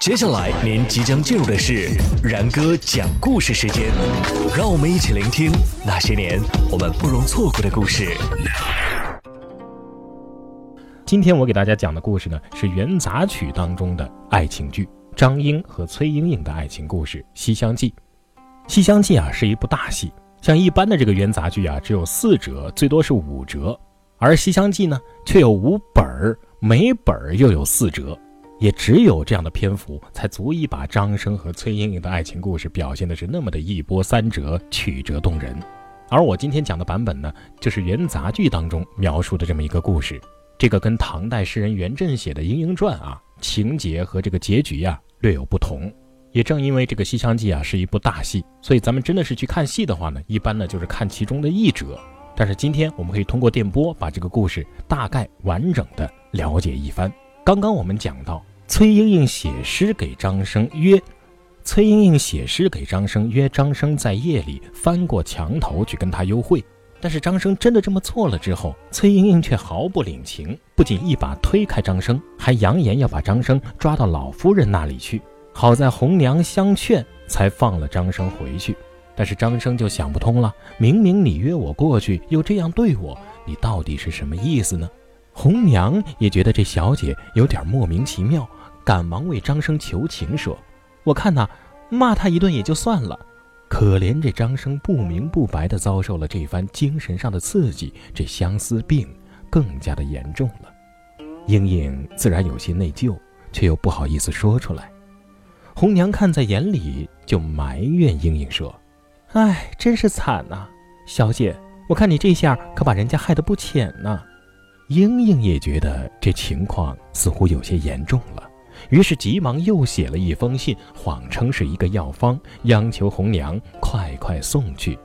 接下来您即将进入的是然哥讲故事时间，让我们一起聆听那些年我们不容错过的故事。今天我给大家讲的故事呢，是元杂曲当中的爱情剧，张英和崔莺莺的爱情故事《西厢记》。《西厢记》啊是一部大戏，像一般的这个元杂剧啊，只有四折，最多是五折，而《西厢记》呢却有五本儿，每本儿又有四折。也只有这样的篇幅，才足以把张生和崔莺莺的爱情故事表现的是那么的一波三折、曲折动人。而我今天讲的版本呢，就是元杂剧当中描述的这么一个故事。这个跟唐代诗人元稹写的《莺莺传》啊，情节和这个结局呀略有不同。也正因为这个《西厢记》啊是一部大戏，所以咱们真的是去看戏的话呢，一般呢就是看其中的一折。但是今天我们可以通过电波把这个故事大概完整的了解一番。刚刚我们讲到，崔莺莺写诗给张生约，崔莺莺写诗给张生约张生在夜里翻过墙头去跟他幽会。但是张生真的这么做了之后，崔莺莺却毫不领情，不仅一把推开张生，还扬言要把张生抓到老夫人那里去。好在红娘相劝，才放了张生回去。但是张生就想不通了，明明你约我过去，又这样对我，你到底是什么意思呢？红娘也觉得这小姐有点莫名其妙，赶忙为张生求情说：“我看呐，骂他一顿也就算了，可怜这张生不明不白地遭受了这番精神上的刺激，这相思病更加的严重了。”莺莺自然有些内疚，却又不好意思说出来。红娘看在眼里，就埋怨莺莺说：“哎，真是惨呐，小姐，我看你这下可把人家害得不浅呢。”莺莺也觉得这情况似乎有些严重了，于是急忙又写了一封信，谎称是一个药方，央求红娘快快送去。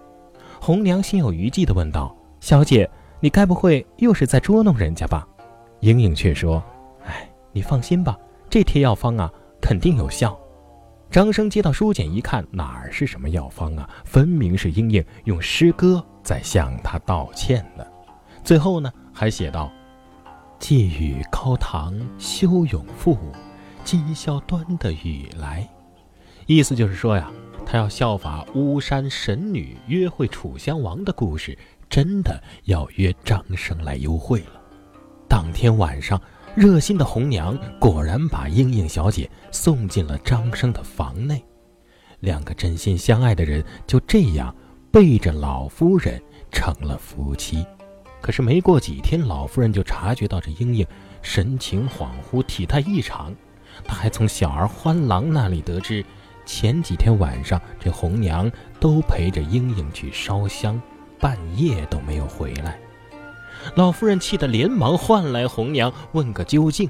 红娘心有余悸地问道：“小姐，你该不会又是在捉弄人家吧？”莺莺却说：“哎，你放心吧，这贴药方啊，肯定有效。”张生接到书简一看，哪儿是什么药方啊？分明是莺莺用诗歌在向他道歉呢。最后呢？还写道：“寄语高堂休永赋，今宵端的雨来。”意思就是说呀，他要效法巫山神女约会楚襄王的故事，真的要约张生来幽会了。当天晚上，热心的红娘果然把莺莺小姐送进了张生的房内，两个真心相爱的人就这样背着老夫人成了夫妻。可是没过几天，老夫人就察觉到这莺莺神情恍惚，体态异常。她还从小儿欢郎那里得知，前几天晚上这红娘都陪着莺莺去烧香，半夜都没有回来。老夫人气得连忙唤来红娘问个究竟。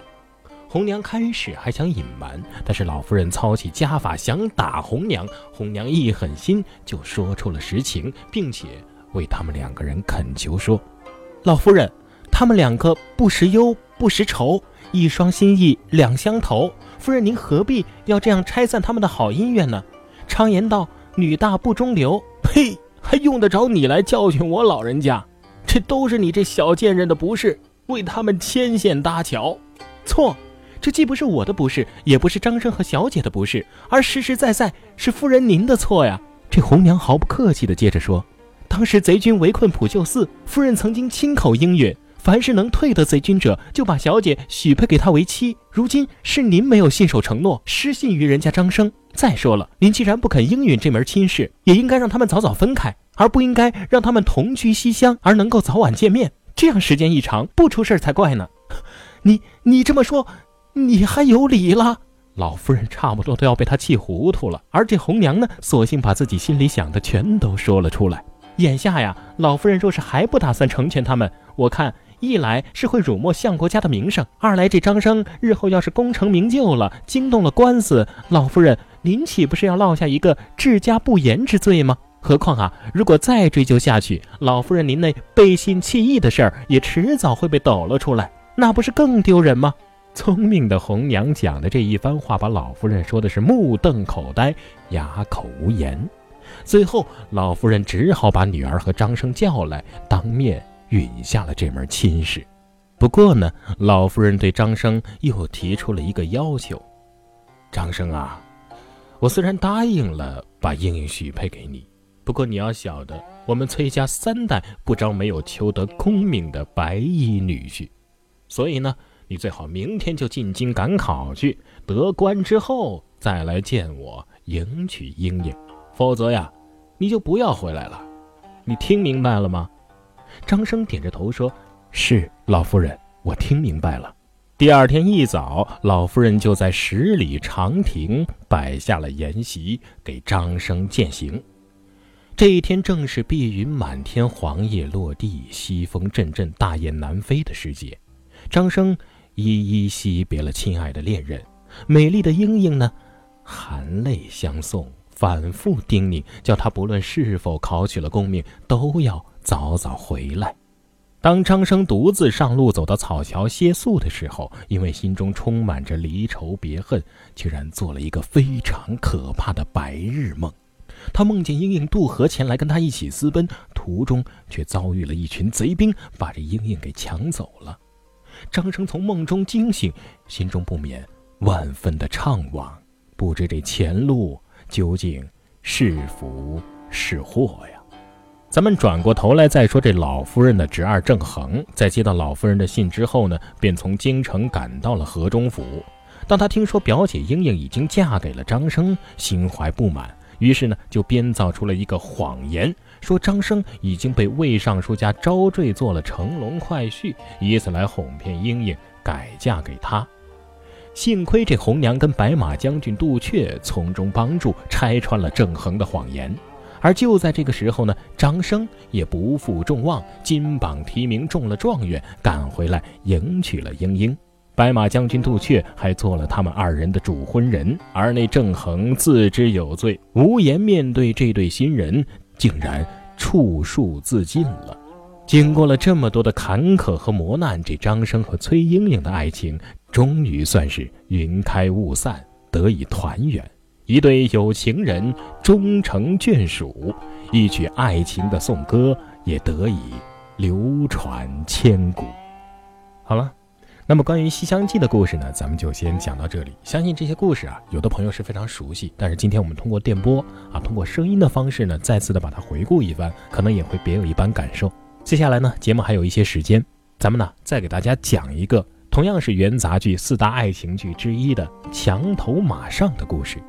红娘开始还想隐瞒，但是老夫人操起家法想打红娘，红娘一狠心就说出了实情，并且为他们两个人恳求说。老夫人，他们两个不识忧，不识愁，一双心意两相投。夫人，您何必要这样拆散他们的好姻缘呢？常言道，女大不中留。呸！还用得着你来教训我老人家？这都是你这小贱人的不是，为他们牵线搭桥。错，这既不是我的不是，也不是张生和小姐的不是，而实实在在是夫人您的错呀。这红娘毫不客气地接着说。当时贼军围困普救寺，夫人曾经亲口应允，凡是能退得贼军者，就把小姐许配给他为妻。如今是您没有信守承诺，失信于人家张生。再说了，您既然不肯应允这门亲事，也应该让他们早早分开，而不应该让他们同居西厢，而能够早晚见面。这样时间一长，不出事才怪呢。你你这么说，你还有理了？老夫人差不多都要被他气糊涂了。而这红娘呢，索性把自己心里想的全都说了出来。眼下呀，老夫人若是还不打算成全他们，我看一来是会辱没相国家的名声，二来这张生日后要是功成名就了，惊动了官司，老夫人您岂不是要落下一个治家不严之罪吗？何况啊，如果再追究下去，老夫人您那背信弃义的事儿也迟早会被抖了出来，那不是更丢人吗？聪明的红娘讲的这一番话，把老夫人说的是目瞪口呆，哑口无言。最后，老夫人只好把女儿和张生叫来，当面允下了这门亲事。不过呢，老夫人对张生又提出了一个要求：张生啊，我虽然答应了把英英许配给你，不过你要晓得，我们崔家三代不招没有求得功名的白衣女婿，所以呢，你最好明天就进京赶考去，得官之后再来见我迎娶英英，否则呀，你就不要回来了。你听明白了吗？张生点着头说：“是，老夫人，我听明白了。”第二天一早，老夫人就在十里长亭摆下了筵席，给张生饯行。这一天正是碧云满天、黄叶落地、西风阵阵、大雁南飞的时节。张生依依惜别了亲爱的恋人，美丽的英英呢，含泪相送，反复叮咛，叫他不论是否考取了功名，都要早早回来。当张生独自上路走到草桥歇宿的时候，因为心中充满着离愁别恨，竟然做了一个非常可怕的白日梦。他梦见英英渡河前来跟他一起私奔，途中却遭遇了一群贼兵，把这英英给抢走了。张生从梦中惊醒，心中不免万分的怅惘，不知这前路究竟是福是祸呀？咱们转过头来再说，这老夫人的侄儿郑恒，在接到老夫人的信之后呢，便从京城赶到了河中府。当他听说表姐英英已经嫁给了张生，心怀不满，于是呢，就编造出了一个谎言，说张生已经被魏尚书家招赘做了乘龙快婿，以此来哄骗英英改嫁给他。幸亏这红娘跟白马将军杜阙从中帮助，拆穿了郑恒的谎言。而就在这个时候呢，张生也不负众望，金榜题名中了状元，赶回来迎娶了英英。白马将军杜阙还做了他们二人的主婚人，而那郑恒自知有罪，无颜面对这对新人，竟然触树自尽了。经过了这么多的坎坷和磨难，这张生和崔莺莺的爱情终于算是云开雾散，得以团圆。一对有情人终成眷属，一曲爱情的颂歌也得以流传千古。好了，那么关于《西厢记》的故事呢，咱们就先讲到这里。相信这些故事啊，有的朋友是非常熟悉，但是今天我们通过电波啊，通过声音的方式呢，再次的把它回顾一番，可能也会别有一番感受。接下来呢，节目还有一些时间，咱们呢再给大家讲一个同样是元杂剧四大爱情剧之一的《墙头马上》的故事。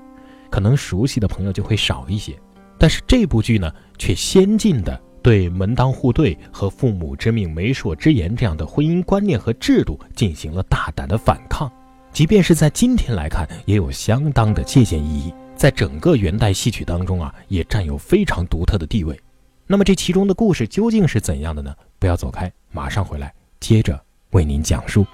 可能熟悉的朋友就会少一些，但是这部剧呢，却先进的对门当户对和父母之命、媒妁之言这样的婚姻观念和制度进行了大胆的反抗，即便是在今天来看，也有相当的借鉴意义，在整个元代戏曲当中啊，也占有非常独特的地位。那么这其中的故事究竟是怎样的呢？不要走开，马上回来，接着为您讲述。